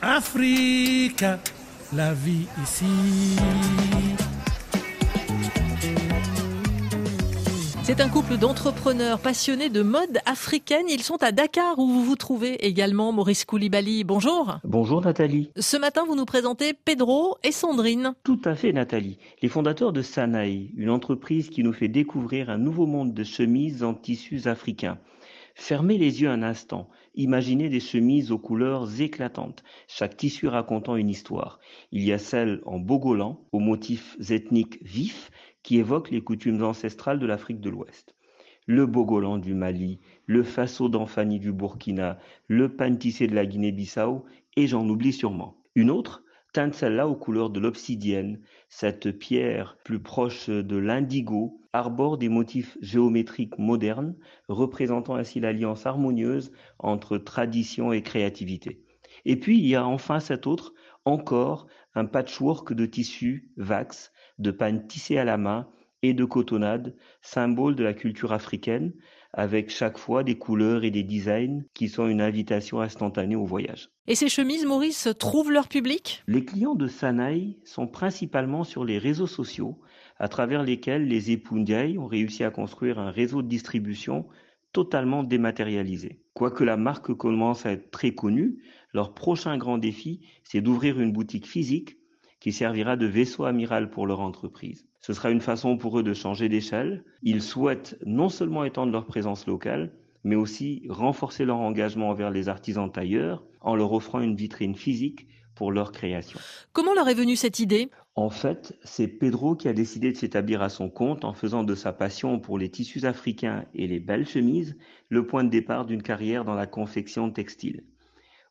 Africa, la vie ici. C'est un couple d'entrepreneurs passionnés de mode africaine. Ils sont à Dakar où vous vous trouvez également, Maurice Koulibaly. Bonjour. Bonjour Nathalie. Ce matin, vous nous présentez Pedro et Sandrine. Tout à fait Nathalie. Les fondateurs de Sanaï, une entreprise qui nous fait découvrir un nouveau monde de chemises en tissus africains. Fermez les yeux un instant. Imaginez des chemises aux couleurs éclatantes, chaque tissu racontant une histoire. Il y a celle en bogolan, aux motifs ethniques vifs, qui évoquent les coutumes ancestrales de l'Afrique de l'Ouest. Le bogolan du Mali, le faso d'Anfani du Burkina, le pantissé de la Guinée-Bissau, et j'en oublie sûrement. Une autre celle-là aux couleurs de l'obsidienne. Cette pierre, plus proche de l'indigo, arbore des motifs géométriques modernes, représentant ainsi l'alliance harmonieuse entre tradition et créativité. Et puis, il y a enfin cet autre, encore un patchwork de tissus vax, de panne tissées à la main et de cotonnade, symbole de la culture africaine, avec chaque fois des couleurs et des designs qui sont une invitation instantanée au voyage. Et ces chemises, Maurice, trouvent leur public? Les clients de Sanaï sont principalement sur les réseaux sociaux, à travers lesquels les époux ont réussi à construire un réseau de distribution totalement dématérialisé. Quoique la marque commence à être très connue, leur prochain grand défi, c'est d'ouvrir une boutique physique qui servira de vaisseau amiral pour leur entreprise. Ce sera une façon pour eux de changer d'échelle. Ils souhaitent non seulement étendre leur présence locale, mais aussi renforcer leur engagement envers les artisans tailleurs en leur offrant une vitrine physique pour leur création. Comment leur est venue cette idée? En fait, c'est Pedro qui a décidé de s'établir à son compte en faisant de sa passion pour les tissus africains et les belles chemises le point de départ d'une carrière dans la confection textile.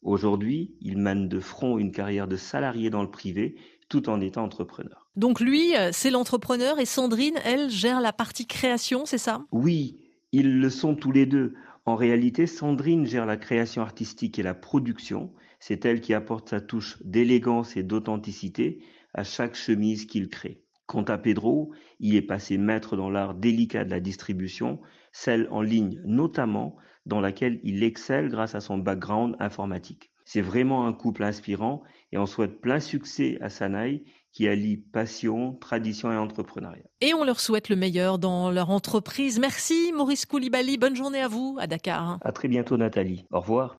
Aujourd'hui, il mène de front une carrière de salarié dans le privé tout en étant entrepreneur. Donc lui, euh, c'est l'entrepreneur et Sandrine, elle, gère la partie création, c'est ça? Oui, ils le sont tous les deux. En réalité, Sandrine gère la création artistique et la production. C'est elle qui apporte sa touche d'élégance et d'authenticité à chaque chemise qu'il crée. Quant à Pedro, il est passé maître dans l'art délicat de la distribution, celle en ligne notamment, dans laquelle il excelle grâce à son background informatique. C'est vraiment un couple inspirant et on souhaite plein succès à Sanaï qui allie passion, tradition et entrepreneuriat. Et on leur souhaite le meilleur dans leur entreprise. Merci Maurice Koulibaly, bonne journée à vous à Dakar. À très bientôt Nathalie. Au revoir.